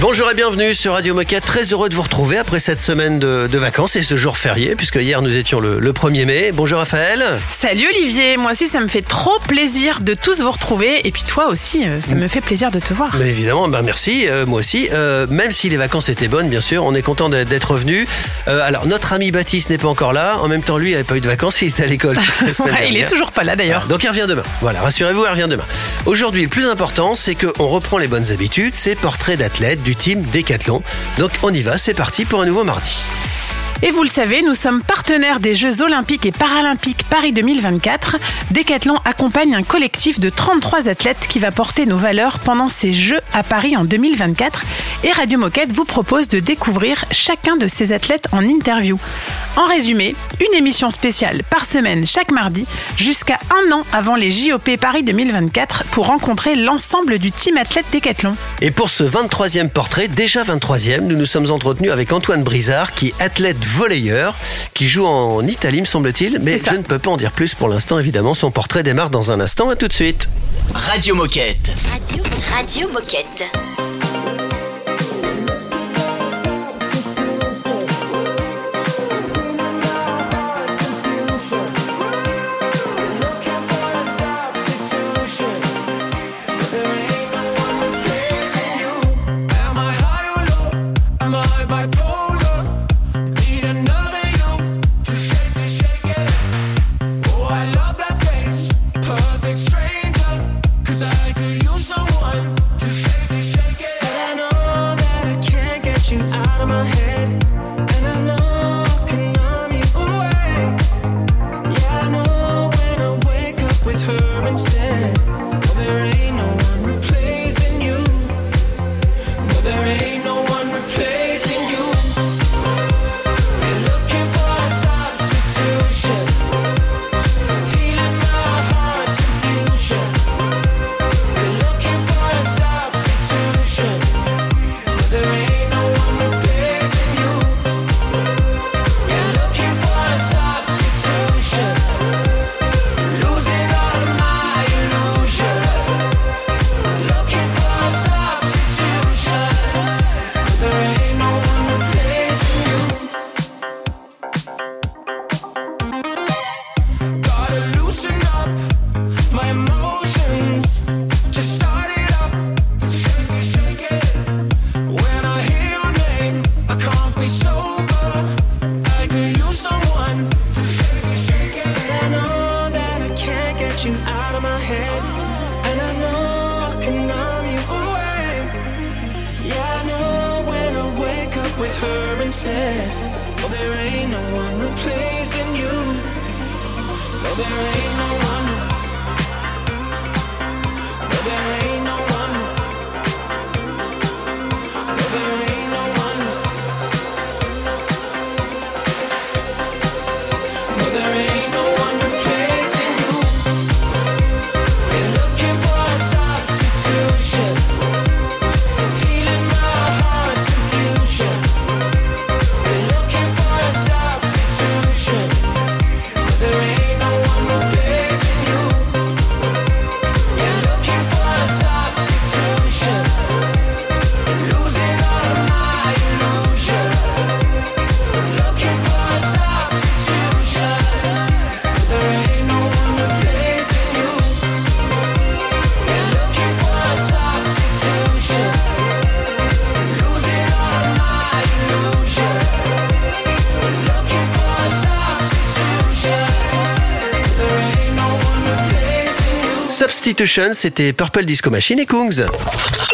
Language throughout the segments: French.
Bonjour et bienvenue sur Radio Moquette. Très heureux de vous retrouver après cette semaine de, de vacances et ce jour férié, puisque hier nous étions le, le 1er mai. Bonjour Raphaël. Salut Olivier, moi aussi ça me fait trop plaisir de tous vous retrouver et puis toi aussi, euh, ça me fait plaisir de te voir. Mais évidemment, ben merci, euh, moi aussi. Euh, même si les vacances étaient bonnes, bien sûr, on est content d'être- d'être revenu. Euh, alors notre ami Baptiste n'est pas encore là. En même temps, lui, il n'avait pas eu de vacances, il était à l'école. la semaine Ouais, il est dernière. toujours pas là d'ailleurs. Donc il revient demain. Voilà, rassurez-vous, il revient demain. Aujourd'hui, le plus important, c'est qu'on reprend les bonnes habitudes, c'est portrait d'athlètes du team Décathlon. Donc on y va, c'est parti pour un nouveau mardi. Et vous le savez, nous sommes partenaires des Jeux Olympiques et Paralympiques Paris 2024. Décathlon accompagne un collectif de 33 athlètes qui va porter nos valeurs pendant ces Jeux à Paris en 2024. Et Radio Moquette vous propose de découvrir chacun de ces athlètes en interview. En résumé, une émission spéciale par semaine chaque mardi jusqu'à un an avant les JOP Paris 2024 pour rencontrer l'ensemble du team athlète Décathlon. Et pour ce 23e portrait, déjà 23e, nous nous sommes entretenus avec Antoine Brizard, qui est athlète volleyeur, qui joue en Italie, me semble-t-il. Mais je ne peux pas en dire plus pour l'instant, évidemment. Son portrait démarre dans un instant. À tout de suite. Radio Moquette. Radio, Radio Moquette. C'était Purple Disco Machine et Kungs.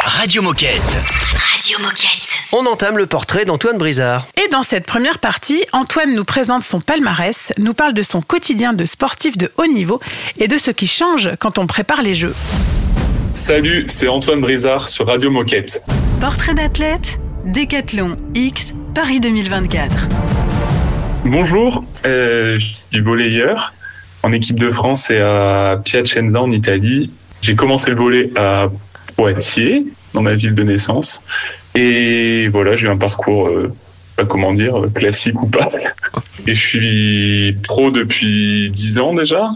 Radio Moquette. Radio Moquette. On entame le portrait d'Antoine Brizard. Et dans cette première partie, Antoine nous présente son palmarès, nous parle de son quotidien de sportif de haut niveau et de ce qui change quand on prépare les Jeux. Salut, c'est Antoine Brizard sur Radio Moquette. Portrait d'athlète, Décathlon X Paris 2024. Bonjour, euh, je suis volleyeur en équipe de France et à Piacenza en Italie. J'ai commencé le volley à Poitiers, dans ma ville de naissance. Et voilà, j'ai eu un parcours, euh, pas comment dire, euh, classique ou pas. Et je suis pro depuis 10 ans déjà.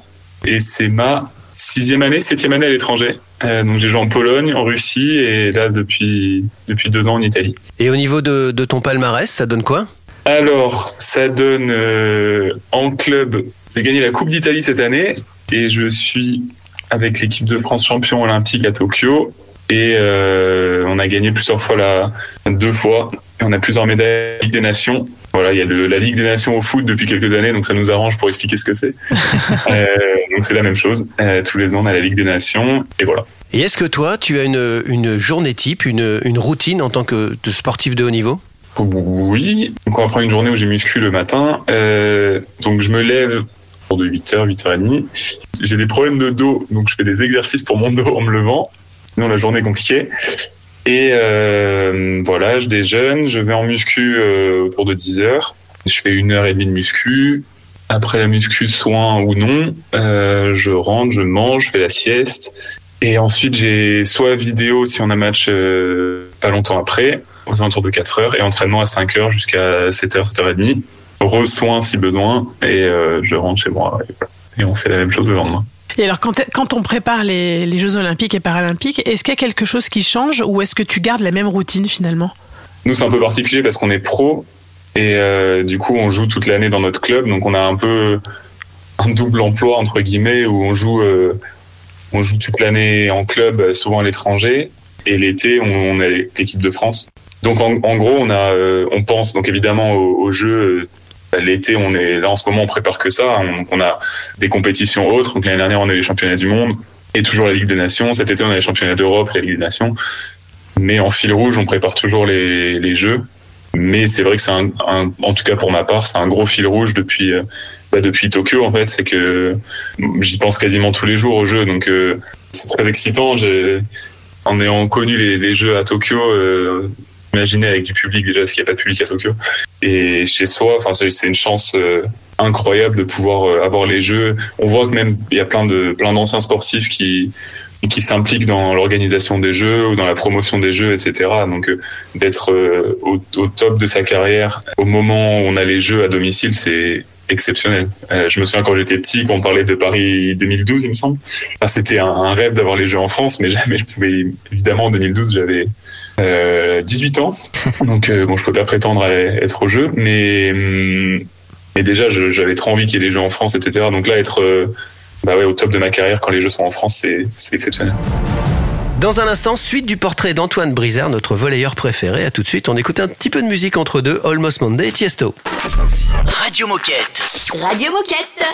Et c'est ma sixième année, septième année à l'étranger. Euh, donc j'ai joué en Pologne, en Russie et là depuis, depuis deux ans en Italie. Et au niveau de, de ton palmarès, ça donne quoi? Alors, ça donne euh, en club, j'ai gagné la Coupe d'Italie cette année et je suis avec l'équipe de France champion olympique à Tokyo et euh, on a gagné plusieurs fois la deux fois et on a plusieurs médailles Ligue des Nations. Voilà, il y a le- la Ligue des Nations au foot depuis quelques années, donc ça nous arrange pour expliquer ce que c'est. Euh, donc c'est la même chose. Euh, tous les ans, on a la Ligue des Nations et voilà. Et est-ce que toi, tu as une, une journée type, une, une routine en tant que de sportif de haut niveau? Oui. Donc on va prendre une journée où j'ai muscu le matin. Donc je me lève de 8h, 8h30. J'ai des problèmes de dos, donc je fais des exercices pour mon dos en me levant. Sinon la journée est compliquée. Et euh, voilà, je déjeune, je vais en muscu euh, autour de 10h. Je fais une heure et demie de muscu. Après la muscu, soin ou non, euh, je rentre, je mange, je fais la sieste. Et ensuite, j'ai soit vidéo si on a match euh, pas longtemps après, aux alentours de 4 heures, et entraînement à 5 heures jusqu'à 7 heures, 7 heures et. Re-soin si besoin, et euh, je rentre chez moi. Et, voilà. Et on fait la même chose le lendemain. Et alors, quand, quand on prépare les, les Jeux Olympiques et Paralympiques, est-ce qu'il y a quelque chose qui change ou est-ce que tu gardes la même routine finalement? Nous, c'est un peu particulier parce qu'on est pro, et euh, du coup, on joue toute l'année dans notre club, donc on a un peu un double emploi, entre guillemets, où on joue, euh, on joue toute l'année en club, souvent à l'étranger, et l'été, on, on est l'équipe de France. Donc en, en gros, on a, euh, on pense donc évidemment aux, aux jeux. Euh, L'été, on est là en ce moment, on prépare que ça. On, donc on a des compétitions autres. L'année dernière, on a eu les championnats du monde et toujours la Ligue des Nations. Cet été, on a les championnats d'Europe, la Ligue des Nations. Mais en fil rouge, on prépare toujours les, jeux. Mais c'est vrai que c'est un, en tout cas pour ma part, c'est un gros fil rouge depuis euh, bah, depuis Tokyo en fait. C'est que j'y pense quasiment tous les jours aux jeux, donc euh, c'est très excitant. En ayant connu les, les jeux à Tokyo, euh, imaginez avec du public déjà, parce qu'il n'y a pas de public à Tokyo, et chez soi, c'est une chance euh, incroyable de pouvoir euh, avoir les jeux. On voit que même il y a plein de plein d'anciens sportifs qui qui s'impliquent dans l'organisation des jeux ou dans la promotion des jeux, etc. Donc euh, d'être au, top de sa carrière au moment où on a les jeux à domicile, c'est exceptionnel. Je me souviens quand j'étais petit, quand on parlait de Paris 2012, il me semble. C'était un, un rêve d'avoir les jeux en France, mais jamais je pouvais. Évidemment, en 2012, j'avais euh, 18 ans, donc euh, bon, je peux pas prétendre à être au jeu, mais hum, mais déjà, j'avais trop envie qu'il y ait les jeux en France, etc. Donc là, être euh, bah ouais, au top de ma carrière quand les jeux sont en France, c'est c'est exceptionnel. Dans un instant, suite du portrait d'Antoine Brizard, notre volleyeur préféré. À tout de suite, on écoute un petit peu de musique entre deux, Almost Monday et Tiesto. Radio Moquette. Radio Moquette.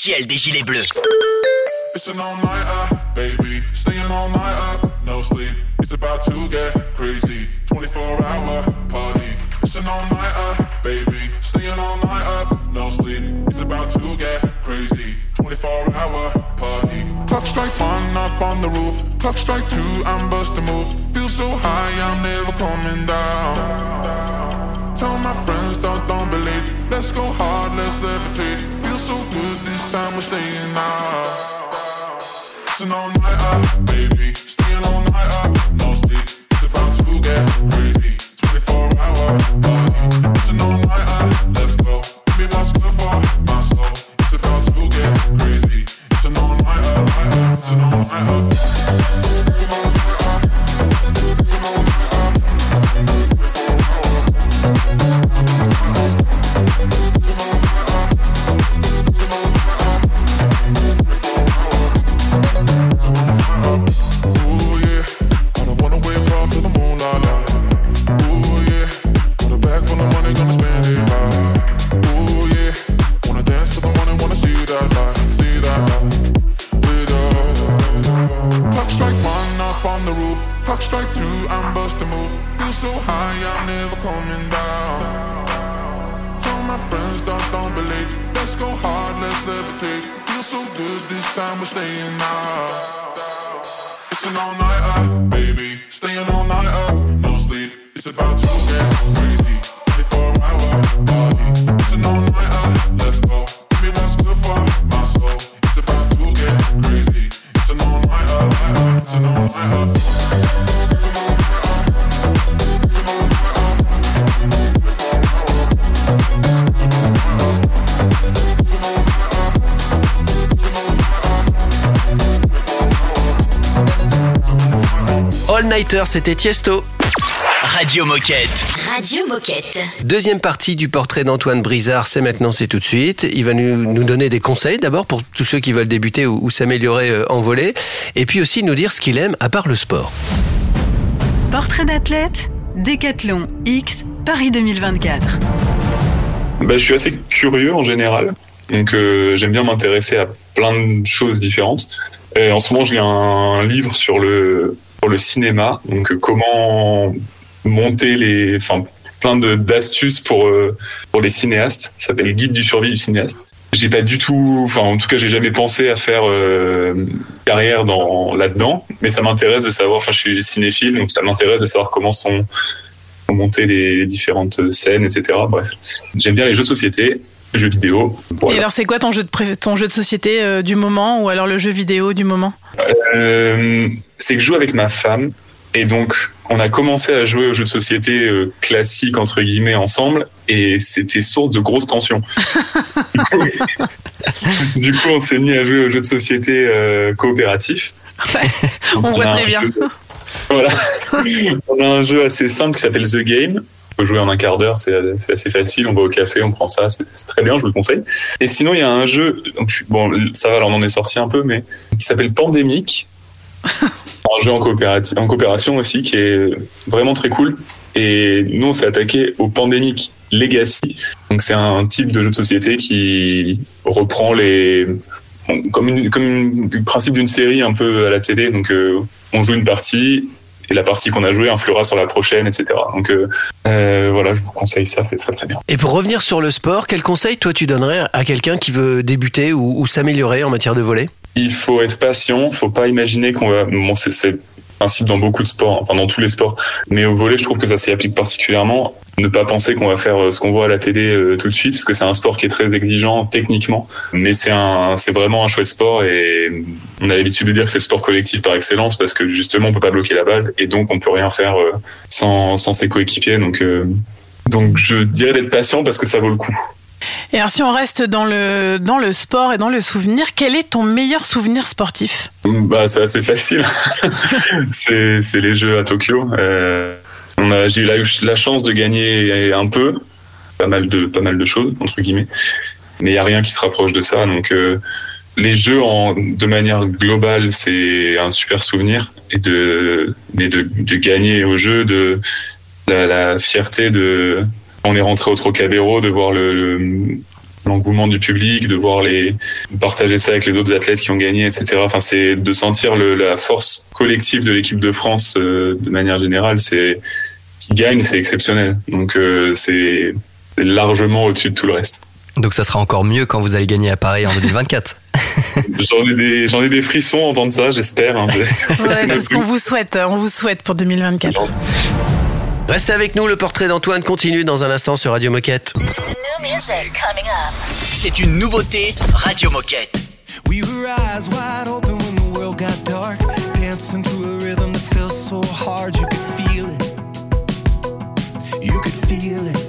Radio officielle des Gilets Bleus. It's an all nighter, baby. Staying all night up, no sleep. It's about to get crazy. 24 hour party. It's an all nighter, baby. Staying all night up, no sleep. It's about to get crazy. 24 hour party. Clock strike one up on the roof. Clock strike two, I'm busting move. Feel so high, I'm never coming down. Tell my friends, don't, don't believe. Let's go hard, let's levitate. Feel so good this time, we're staying out. It's all night up, baby. Staying all c'était Tiesto. Radio Moquette. Radio Moquette. Deuxième partie du portrait d'Antoine Brizard, c'est maintenant, c'est tout de suite. Il va nous, nous donner des conseils d'abord pour tous ceux qui veulent débuter ou, ou s'améliorer euh, en volée, et puis aussi nous dire ce qu'il aime à part le sport. Portrait d'athlète, Décathlon X, Paris 2024. Bah, je suis assez curieux en général, donc euh, j'aime bien m'intéresser à plein de choses différentes. Et en ce moment, je lis un livre sur le sur le cinéma, donc euh, comment monter les, enfin plein d'astuces pour euh, pour les cinéastes. Ça s'appelle Guide du survie du cinéaste. J'ai pas du tout, enfin en tout cas, j'ai jamais pensé à faire euh, carrière dans là-dedans, mais ça m'intéresse de savoir. Enfin, je suis cinéphile, donc ça m'intéresse de savoir comment sont montées les, les différentes scènes, etc. Bref, j'aime bien les jeux de société, jeux vidéo. Voilà. Et alors, c'est quoi ton jeu de, pré- ton jeu de société euh, du moment ou alors le jeu vidéo du moment? Euh, c'est que je joue avec ma femme et donc on a commencé à jouer aux jeux de société euh, classiques entre guillemets ensemble et c'était source de grosses tensions. du, coup, du coup, on s'est mis à jouer aux jeux de société euh, coopératifs. On voit très bien. Voilà. on a un jeu assez simple qui s'appelle The Game. On peut jouer en un quart d'heure, c'est assez facile. On va au café, on prend ça, c'est très bien, je vous le conseille. Et sinon, il y a un jeu, donc, je- bon, ça va, alors on en est sorti un peu, mais qui s'appelle Pandémique. un jeu en, coopérati- en coopération aussi, qui est vraiment très cool. Et nous, on s'est attaqué au Pandémique Legacy. Donc, c'est un type de jeu de société qui reprend les, bon, comme, une, comme une- le principe d'une série un peu à la télé. Donc, euh, on joue une partie et la partie qu'on a jouée influera sur la prochaine, etc. Donc, euh, euh, voilà, je vous conseille ça, c'est très très bien. Et pour revenir sur le sport, quel conseil toi tu donnerais à quelqu'un qui veut débuter ou, ou s'améliorer en matière de volley? Il faut être patient, faut pas imaginer qu'on va. Bon, c'est principe dans beaucoup de sports, enfin dans tous les sports, mais au volet, je trouve que ça s'y applique particulièrement. Ne pas penser qu'on va faire euh, ce qu'on voit à la télé euh, tout de suite, parce que c'est un sport qui est très exigeant techniquement, mais c'est un, c'est vraiment un chouette sport et on a l'habitude de dire que c'est le sport collectif par excellence parce que justement on peut pas bloquer la balle et donc on peut rien faire euh, sans, sans ses coéquipiers. Donc donc je dirais d'être patient parce que ça vaut le coup. Et alors, si on reste dans le, dans le sport et dans le souvenir, quel est ton meilleur souvenir sportif? Bah, c'est assez facile. c'est, les Jeux à Tokyo. Euh, j'ai eu la, chance de gagner un peu, pas mal de, pas mal de choses entre guillemets, mais il y a rien qui se rapproche de ça. Donc, euh, les Jeux en, de manière globale, c'est un super souvenir et de, mais de, de gagner au jeu, de la fierté de on est rentré au Trocadéro de voir l'engouement du public, de voir les partager ça avec les autres athlètes qui ont gagné, etc. Enfin, c'est de sentir la force collective de l'équipe de France euh, de manière générale. C'est qui gagne, c'est exceptionnel. Donc euh, c'est largement au-dessus de tout le reste. Donc ça sera encore mieux quand vous allez gagner à Paris en 2024. j'en ai des frissons à entendre ça, j'espère. Hein. c'est ce qu'on vous souhaite. Hein. On vous souhaite pour 2024. Restez avec nous, le portrait d'Antoine continue dans un instant sur Radio Moquette. C'est une nouveauté Radio Moquette. We were eyes wide open when the world got dark. Dancing to a rhythm that feels so hard, you could feel it. You could feel it.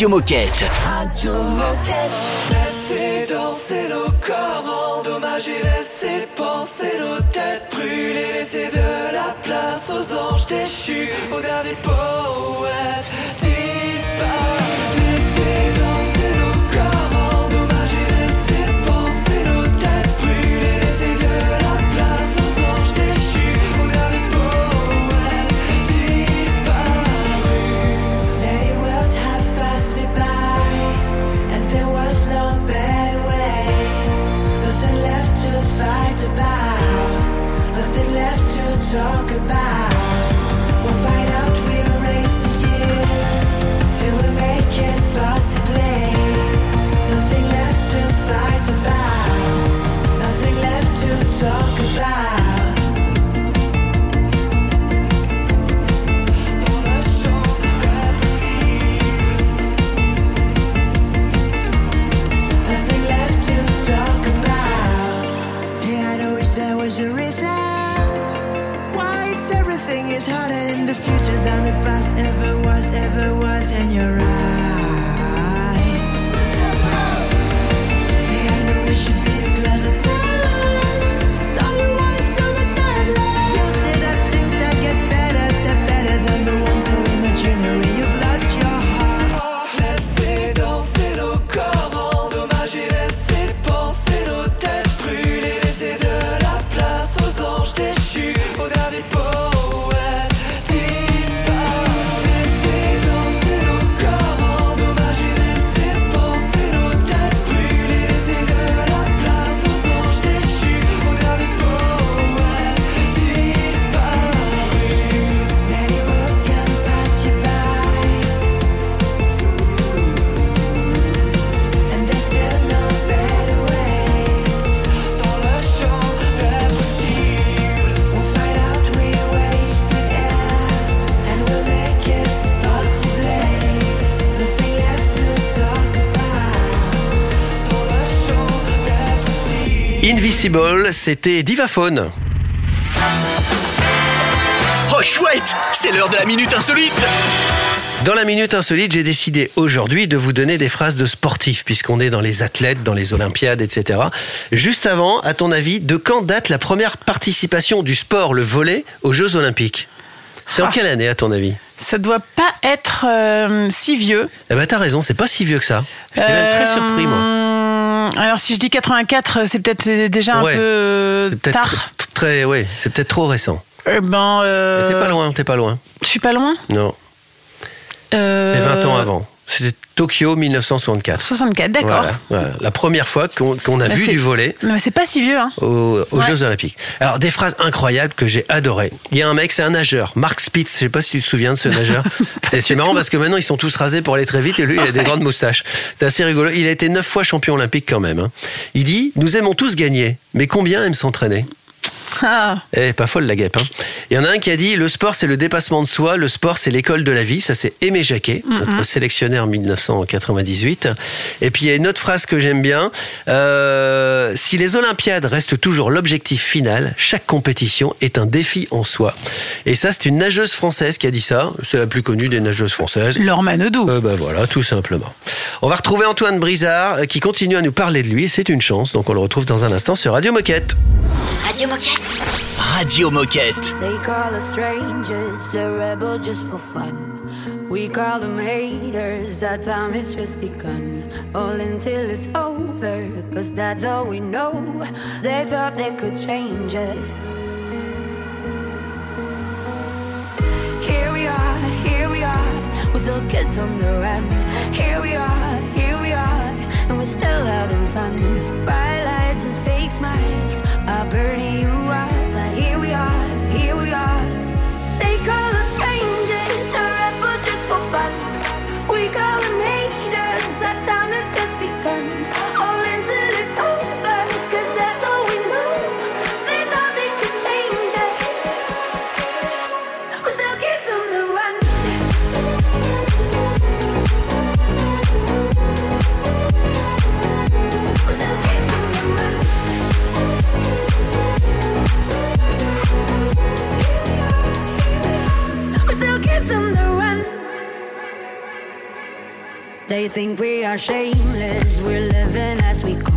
Radio Moquette. Moquette. Laissez danser nos corps endommagés, laissez penser nos têtes brûlées, laissez de la place aux anges déchus, aux derniers pauvres. C'était Divaphone. Oh chouette, c'est l'heure de la minute insolite. Dans la minute insolite, j'ai décidé aujourd'hui de vous donner des phrases de sportifs, puisqu'on est dans les athlètes, dans les Olympiades, etc. Juste avant, à ton avis, de quand date la première participation du sport, le volet, aux Jeux Olympiques? C'était en Ah. quelle année, à ton avis? Ça doit pas être euh, si vieux. Eh ben, t'as raison, c'est pas si vieux que ça. J'étais même très Euh, surpris, moi. Alors si je dis 84, c'est peut-être déjà un peu euh, tard. tr- très, ouais, c'est peut-être trop récent. Eh ben, euh, Mais T'es pas loin, t'es pas loin. Je suis pas loin. Non, Euh, c'était 20 ans avant. C'était Tokyo 1964. 64, d'accord. Voilà, voilà. La première fois qu'on a Bah, vu du volet Mais c'est pas si vieux, hein. aux, aux Ouais. Jeux Olympiques. Alors, des phrases incroyables que j'ai adorées. Il y a un mec, c'est un nageur, Mark Spitz, je sais pas si tu te souviens de ce nageur. Et c'est marrant parce que maintenant ils sont tous rasés pour aller très vite et lui il a des grandes moustaches. C'est assez rigolo. Il a été neuf fois champion olympique quand même. hein. Il dit Nous aimons tous gagner, mais combien aiment s'entraîner? Ah, Eh, pas folle la guêpe. hein. Il y en a un qui a dit le sport c'est le dépassement de soi, le sport c'est l'école de la vie. Ça c'est Aimé Jacquet, notre sélectionneur 1998. Et puis il y a une autre phrase que j'aime bien. Euh, si les Olympiades restent toujours l'objectif final, chaque compétition est un défi en soi. Et ça c'est une nageuse française qui a dit ça. C'est la plus connue des nageuses françaises. Laure Manodou. Euh, ben voilà, tout simplement. On va retrouver Antoine Brizard euh, qui continue à nous parler de lui. C'est une chance, donc on le retrouve dans un instant sur Radio Moquette. Radio Moquette. Radio Moquette. They call us strangers, a rebel just for fun. We call them haters, our time has just begun. All until it's over, cause that's all we know. They thought they could change us. Here we are, here we are, we're still kids on the run. Here we are, here we are, and we're still having fun. Bright lights and fake smiles are burning you out. But here we are, here we are. They call us strangers, a rebel just for fun. We They think we are shameless. We're living as we go.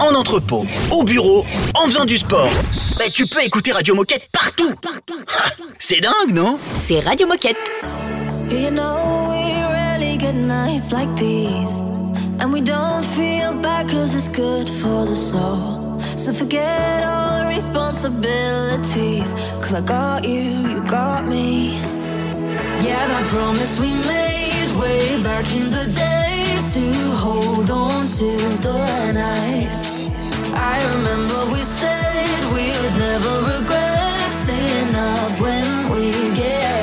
En entrepôt, au bureau, en faisant du sport. Bah, tu peux écouter Radio Moquette partout. Ah, C'est dingue, non? C'est Radio Moquette. You know we rarely get nights like these And we don't feel bad cause it's good for the soul So forget all responsibilities Cause I got you, you got me Yeah, that promise we made way back in the days To hold on to the night we said we would never regret Staying up when we get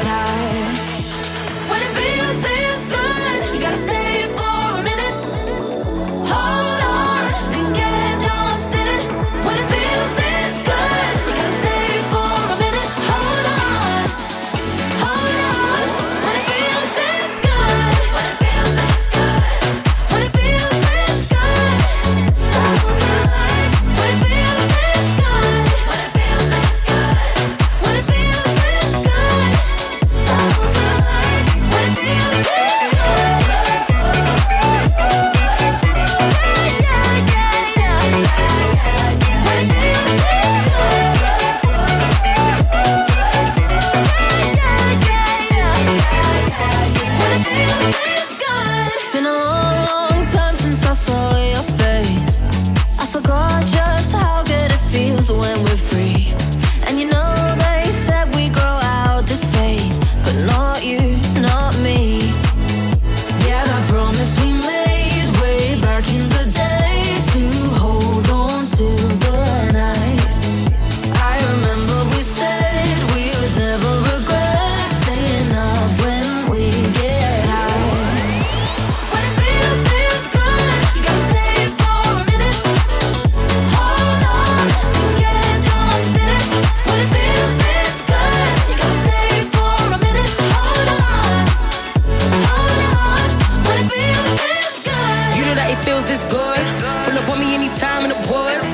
it feels this good. Pull up on me anytime in the woods.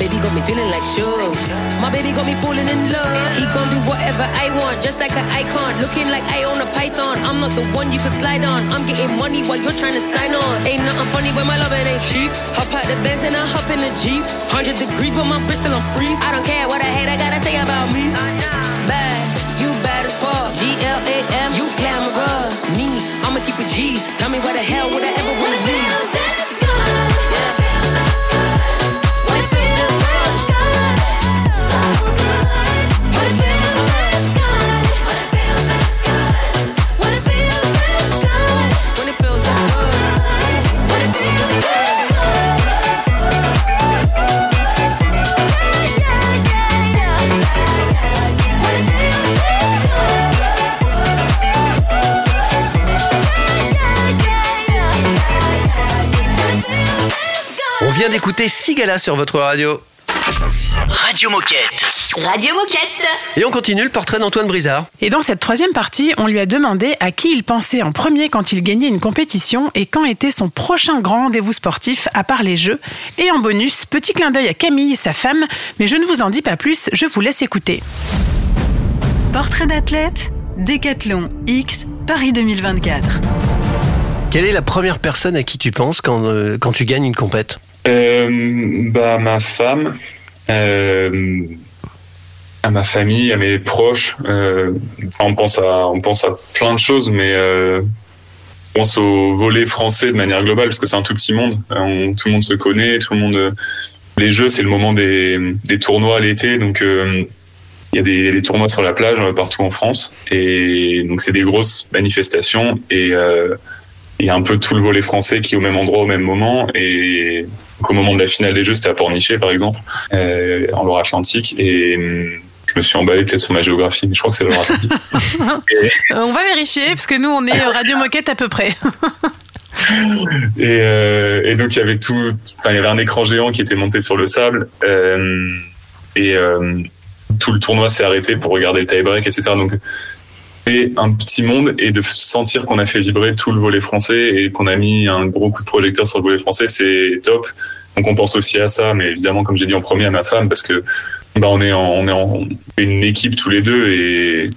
Baby got me feeling like sure. My baby got me falling in love. He gon' do whatever I want, just like an icon. Looking like I own a python. I'm not the one you can slide on. I'm getting money while you're trying to sign on. Ain't nothing funny when my lovin' ain't cheap. Hop out the Benz and I hop in the Jeep. 100 degrees, but my Bristol on freeze. I don't care what I hate, I gotta say about me. Bad, you bad as fuck. G L A M, you camera. Me, I'ma keep a G. Tell me where the hell would I ever wanna be? Vient d'écouter Sigala sur votre radio. Radio Moquette. Radio Moquette. Et on continue le portrait d'Antoine Brizard. Et dans cette troisième partie, on lui a demandé à qui il pensait en premier quand il gagnait une compétition et quand était son prochain grand rendez-vous sportif à part les jeux. Et en bonus, petit clin d'œil à Camille et sa femme, mais je ne vous en dis pas plus, je vous laisse écouter. Portrait d'athlète, Décathlon X, Paris 2024. Quelle est la première personne à qui tu penses quand, euh, quand tu gagnes une compète? Bah, ma femme, euh, à ma famille, à mes proches. euh, on pense à, on pense à plein de choses, mais euh, on pense au volet français de manière globale parce que c'est un tout petit monde. Euh, on- tout le monde se connaît, tout le monde. euh, les jeux, c'est le moment des, des tournois l'été, donc. euh, il y a des, des tournois sur la plage euh, partout en France et donc c'est des grosses manifestations et euh, il y a un peu tout le volet français qui est au même endroit au même moment donc, au moment de la finale des Jeux c'était à Pornichet par exemple euh, en Loire-Atlantique et hum, je me suis emballé peut-être sur ma géographie mais je crois que c'est Loire-Atlantique Euh, on va vérifier, parce que nous, on est Radio Moquette à peu près. et, euh, et donc il y avait tout enfin il y avait un écran géant qui était monté sur le sable euh, et euh, tout le tournoi s'est arrêté pour regarder le tie-break etc donc c'est un petit monde et de sentir qu'on a fait vibrer tout le volet français et qu'on a mis un gros coup de projecteur sur le volet français c'est top. Donc on pense aussi à ça mais évidemment comme j'ai dit en premier à ma femme parce que bah on est en, on est en une équipe tous les deux et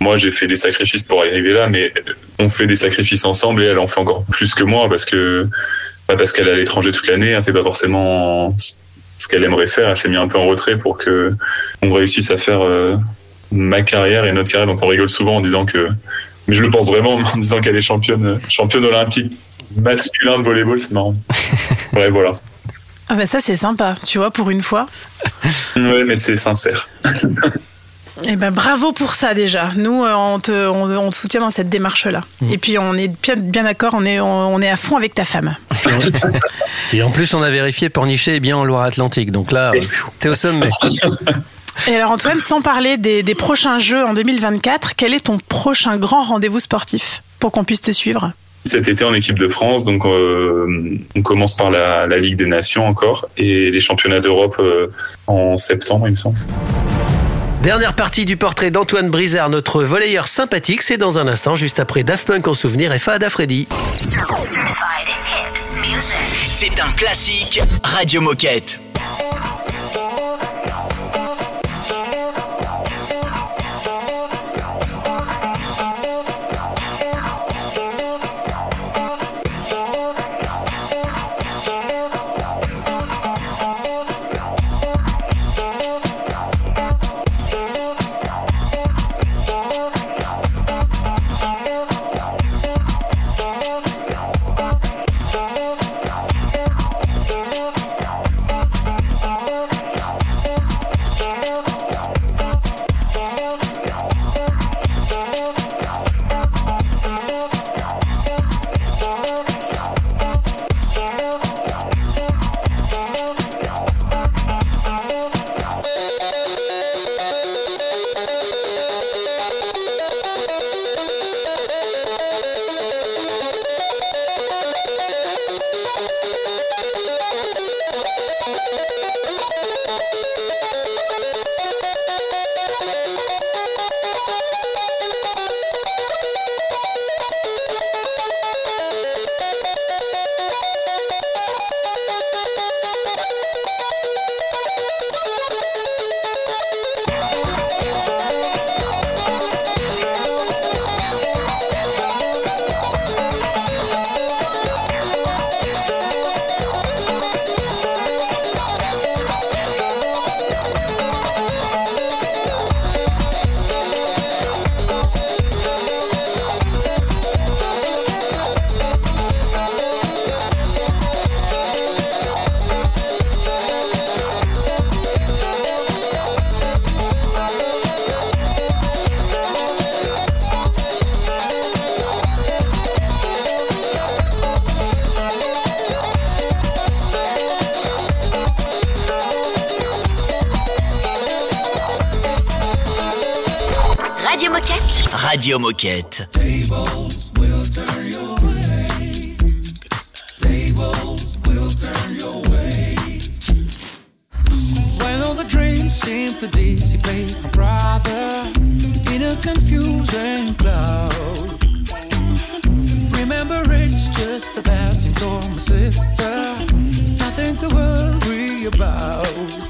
moi j'ai fait des sacrifices pour arriver là mais on fait des sacrifices ensemble et elle en fait encore plus que moi parce que pas parce qu'elle est à l'étranger toute l'année elle fait pas forcément ce qu'elle aimerait faire elle s'est mis un peu en retrait pour que on réussisse à faire euh, ma carrière et notre carrière donc on rigole souvent en disant que mais je le pense vraiment en disant qu'elle est championne championne olympique masculin de volleyball c'est marrant ouais voilà Ah bah ça, c'est sympa, tu vois, pour une fois. ouais mais c'est sincère Eh ben bravo pour ça déjà. Nous, euh, on te, on, on te soutient dans cette démarche-là. Et puis on est bien, bien d'accord, on est, on, on est à fond avec ta femme. Et en plus, on a vérifié, Pornichet est bien en Loire-Atlantique. Donc là, t'es au sommet. Et alors Antoine, sans parler des, des prochains Jeux en 2024, quel est ton prochain grand rendez-vous sportif pour qu'on puisse te suivre? Cet été en équipe de France. Donc, euh, on commence par la, la Ligue des Nations encore et les championnats d'Europe euh, en septembre, il me semble. Dernière partie du portrait d'Antoine Brizard, notre volleyeur sympathique. C'est dans un instant, juste après Daft Punk en souvenir et Fahad Freddy. C'est un classique Radio Moquette. Radio Moquette. When all the dreams seem to dissipate, my brother, in a confusing cloud. Remember, it's just a passing storm, my sister. Nothing to worry about.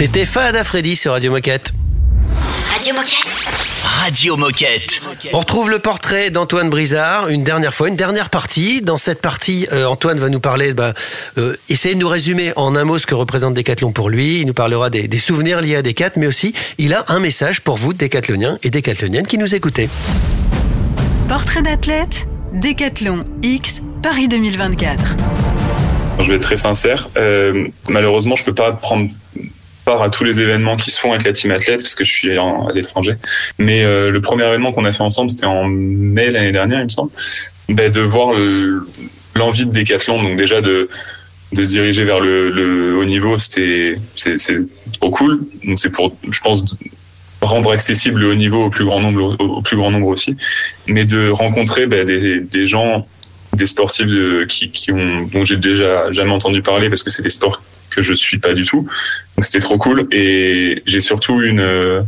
C'était Fada Freddy sur Radio Moquette. Radio Moquette. Radio Moquette. On retrouve le portrait d'Antoine Brizard une dernière fois, une dernière partie. Dans cette partie, euh, Antoine va nous parler, bah, euh, essayer de nous résumer en un mot ce que représente Decathlon pour lui. Il nous parlera des, des souvenirs liés à Decat, mais aussi il a un message pour vous, Décathloniens et Décathloniennes qui nous écoutez. Portrait d'athlète, Décathlon X Paris 2024. Je vais être très sincère. Euh, malheureusement, je peux pas prendre à tous les événements qui se font avec la team athlète parce que je suis à l'étranger. Mais euh, le premier événement qu'on a fait ensemble, c'était en mai l'année dernière, il me semble. Ben, de voir le- l'envie de Décathlon, donc déjà de de se diriger vers le, haut niveau, c'était c'est trop cool. C'est pour, je pense, rendre accessible le haut niveau au plus grand nombre, au, plus grand nombre aussi, mais de rencontrer ben, des, gens, des sportifs qui, qui ont, dont j'ai déjà jamais entendu parler parce que c'est des sports que je suis pas du tout. Donc c'était trop cool et j'ai surtout une euh,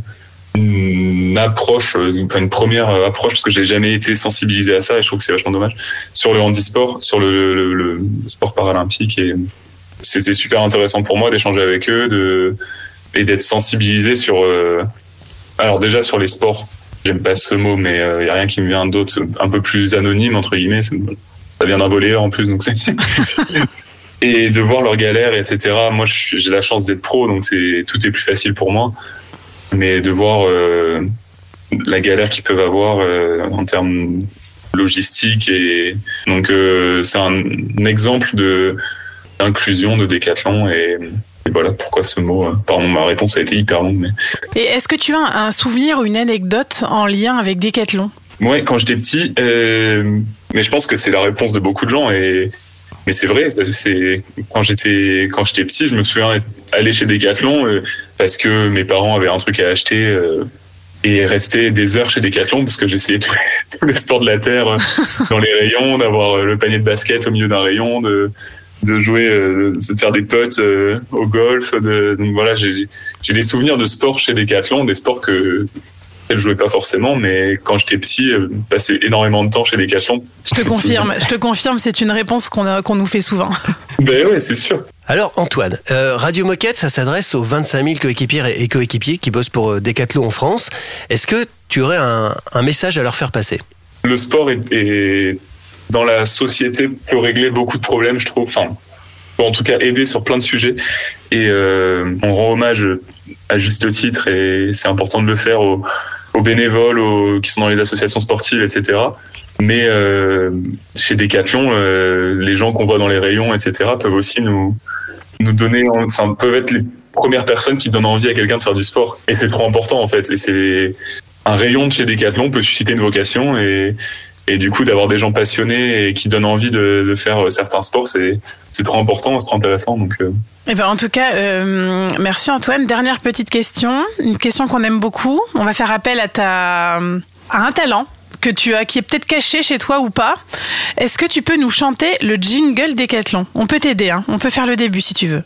approche, euh, une première euh, approche parce que j'ai jamais été sensibilisé à ça et je trouve que c'est vachement dommage sur le handisport, sur le, sport paralympique et c'était super intéressant pour moi d'échanger avec eux, et d'être sensibilisé sur euh, alors déjà sur les sports j'aime pas ce mot, mais il y a rien qui me vient d'autre, un peu plus anonyme entre guillemets. Ça vient d'un volleyeur en plus, donc c'est. et de voir leurs galères, etc. Moi, j'ai la chance d'être pro, donc c'est tout est plus facile pour moi. Mais de voir euh, la galère qu'ils peuvent avoir euh, en termes logistiques et donc euh, c'est un, un exemple de d'inclusion de décathlon et, et voilà pourquoi ce mot. Pardon, ma réponse a été hyper longue, mais Et est-ce que tu as un souvenir ou une anecdote en lien avec Decathlon Ouais, quand j'étais petit, euh, mais je pense que c'est la réponse de beaucoup de gens et mais c'est vrai, c'est quand j'étais quand j'étais petit, je me souviens allé chez Decathlon euh, parce que mes parents avaient un truc à acheter euh, et rester des heures chez Decathlon parce que j'essayais tous les, sports de la terre euh, dans les rayons, d'avoir le panier de basket au milieu d'un rayon, de de jouer, de faire des potes au golf. Donc voilà, j'ai des souvenirs de sport chez Decathlon, des sports que je jouais pas forcément, mais quand j'étais petit, euh, passer énormément de temps chez Decathlon. Je te confirme, je te confirme, c'est une réponse qu'on nous fait souvent. Ben ouais, c'est sûr. Alors Antoine, euh, Radio Moquette, ça s'adresse aux 25 000 coéquipiers et coéquipiers qui bossent pour euh, Decathlon en France. Est-ce que tu aurais un, un message à leur faire passer? Le sport est, est- dans la société peut régler beaucoup de problèmes, je trouve. Enfin, en tout cas aider sur plein de sujets. Et euh, on rend hommage à juste titre et c'est important de le faire aux, bénévoles, qui sont dans les associations sportives, etc. Mais euh, chez Decathlon, euh, les gens qu'on voit dans les rayons, etc., peuvent aussi nous nous donner, enfin, peuvent être les premières personnes qui donnent envie à quelqu'un de faire du sport. Et c'est trop important en fait. Et c'est un rayon de chez Decathlon peut susciter une vocation et et du coup d'avoir des gens passionnés et qui donnent envie de, de faire certains sports, c'est trop important, c'est trop intéressant. Donc euh, Eh ben, en tout cas, euh, merci Antoine. Dernière petite question, une question qu'on aime beaucoup. On va faire appel à ta, à un talent que tu as, qui est peut-être caché chez toi ou pas. Est-ce que tu peux nous chanter le jingle Décathlon On peut t'aider, hein. on peut faire le début si tu veux.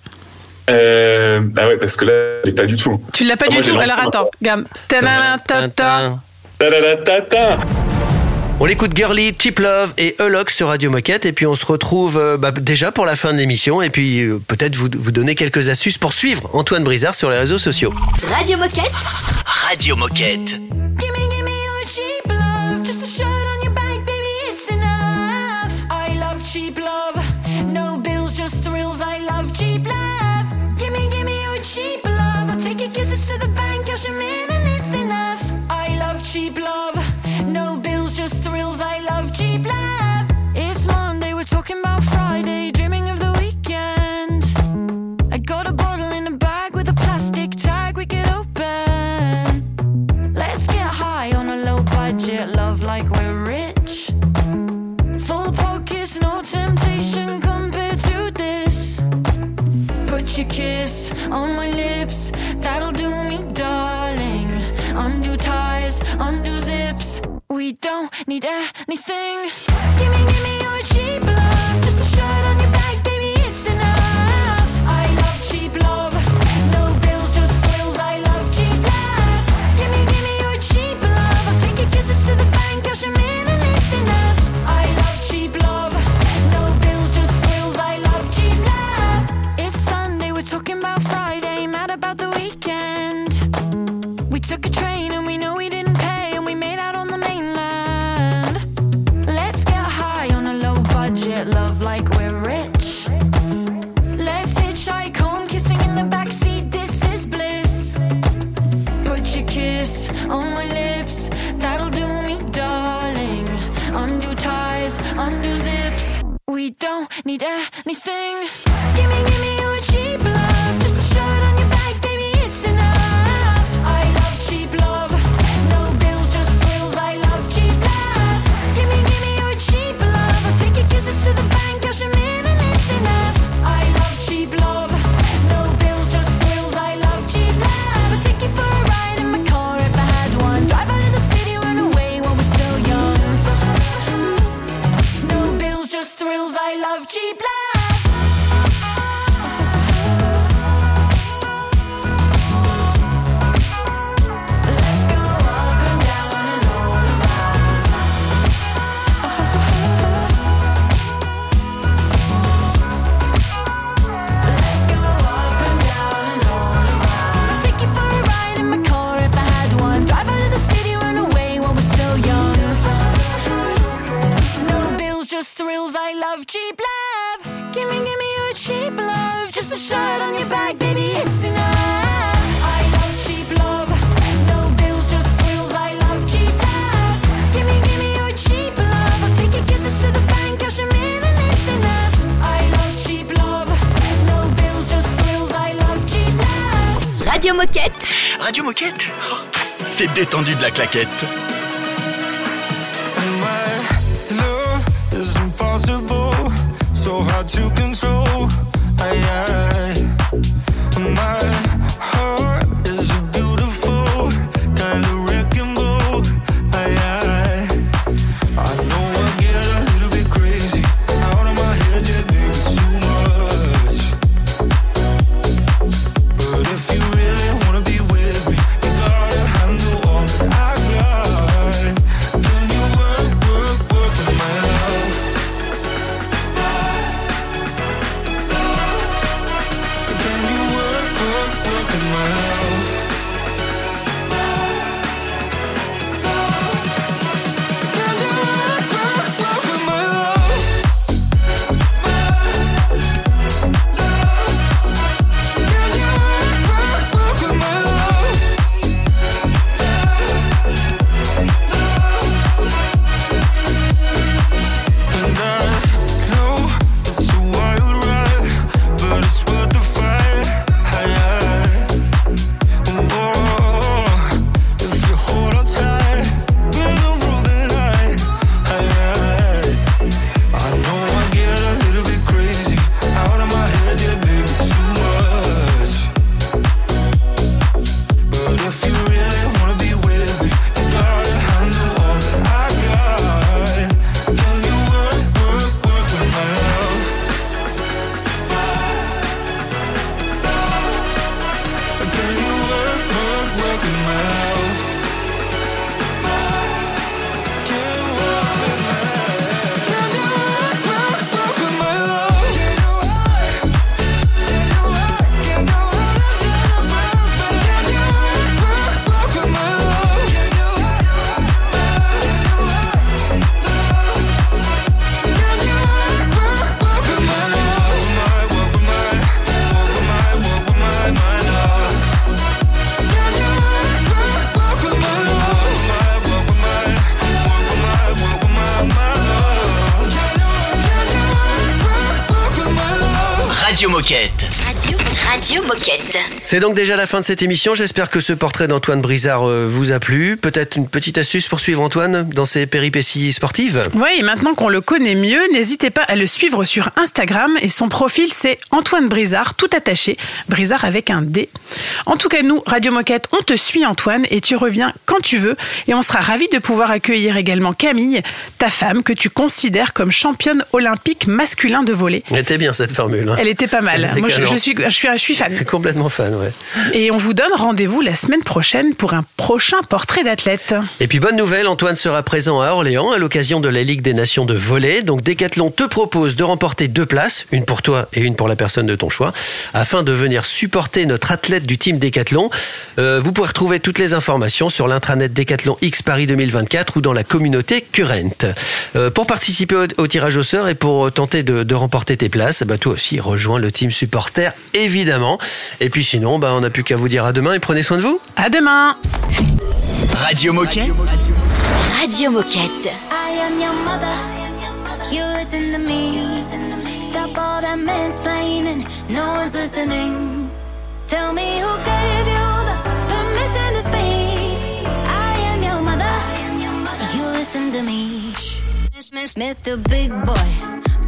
euh, ah ouais parce que là, est pas du tout. Tu l'as pas du moi, tout? Alors attends, regarde. On l'écoute Girly, Cheap Love et Elox sur Radio Moquette et puis on se retrouve euh, bah, déjà pour la fin de l'émission et puis euh, peut-être vous, vous donner quelques astuces pour suivre Antoine Brizard sur les réseaux sociaux. Radio Moquette. Radio Moquette. Anything. C'est détendu de la claquette. Radio, Radio Moquette. C'est donc déjà la fin de cette émission. J'espère que ce portrait d'Antoine Brizard euh, vous a plu. Peut-être une petite astuce pour suivre Antoine dans ses péripéties sportives Ouais, et maintenant qu'on le connaît mieux, n'hésitez pas à le suivre sur Instagram et son profil c'est Antoine Brizard, tout attaché, Brizard avec un D. En tout cas, nous, Radio Moquette, on te suit Antoine et tu reviens quand tu veux et on sera ravis de pouvoir accueillir également Camille, ta femme que tu considères comme championne olympique masculin de volley. Elle était bien cette formule. hein. Elle était pas mal. Moi, je, je calante. suis, je, suis, je suis fan. Complètement fan, ouais. Et on vous donne rendez-vous la semaine prochaine pour un prochain portrait d'athlète. Et puis bonne nouvelle, Antoine sera présent à Orléans à l'occasion de la Ligue des Nations de volley. Donc Decathlon te propose de remporter deux places, une pour toi et une pour la personne de ton choix, afin de venir supporter notre athlète du team Decathlon. Euh, vous pouvez retrouver toutes les informations sur l'intranet Decathlon X Paris 2024 ou dans la communauté Current. Euh, pour participer au, au tirage au sort et pour tenter de, de remporter tes places, bah, toi aussi rejoins le team supporter évidemment. Et puis sinon, bah, on n'a plus qu'à vous dire à demain et prenez soin de vous. À demain Radio Moquette. Radio Moquette. I am your mother. You listen to me. Stop all that mansplaining. No one's listening. Tell me who gave you the permission to speak. I am your mother. You listen to me. Miss, miss, Mr. Big Boy,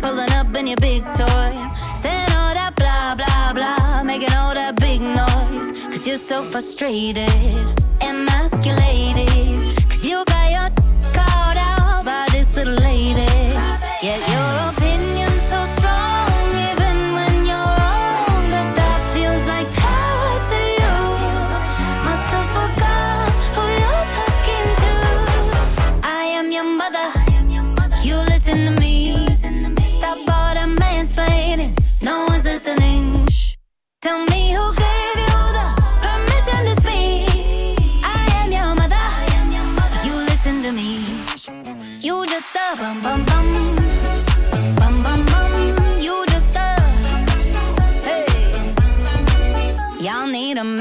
pulling up in your big toy, saying blah blah blah, making all that big noise. Cause you're so frustrated, emasculated. Cause you got your called out by this little lady. Yet your opinion's so strong, even when you're wrong. But that feels like power to you. Must have forgot who you're talking to. I am your mother.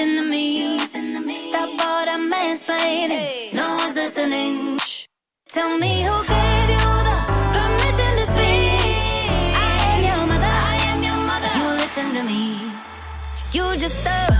Listen to me. Stop all that mansplaining. No one's listening. Tell me who gave you the permission to speak. I am your mother. I am your mother. You listen to me. You just a.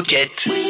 Moquette.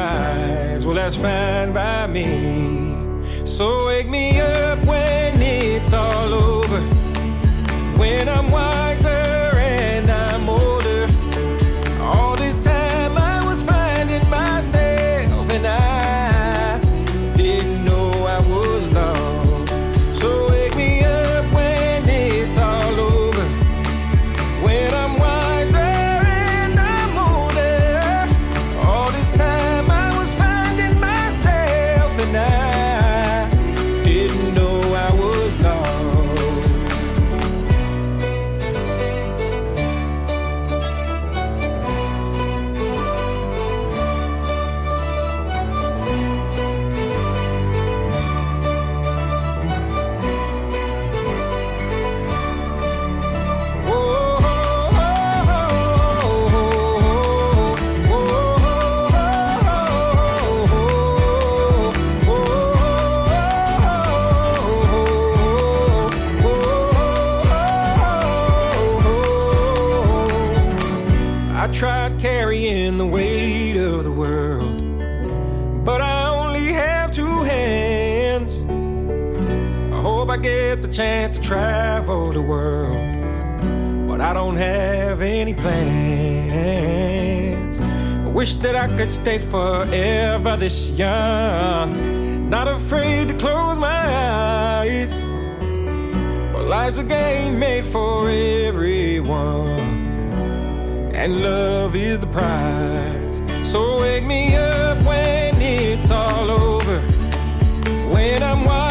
Well, that's fine by me. So wake me up when it's all over. When I'm wiser tried carrying the weight of the world, but I only have two hands. I hope I get the chance to travel the world, but I don't have any plans. I wish that I could stay forever this young, not afraid to close my eyes. But life's a game made for everyone and love is the prize. So wake me up when it's all over. When I'm wiser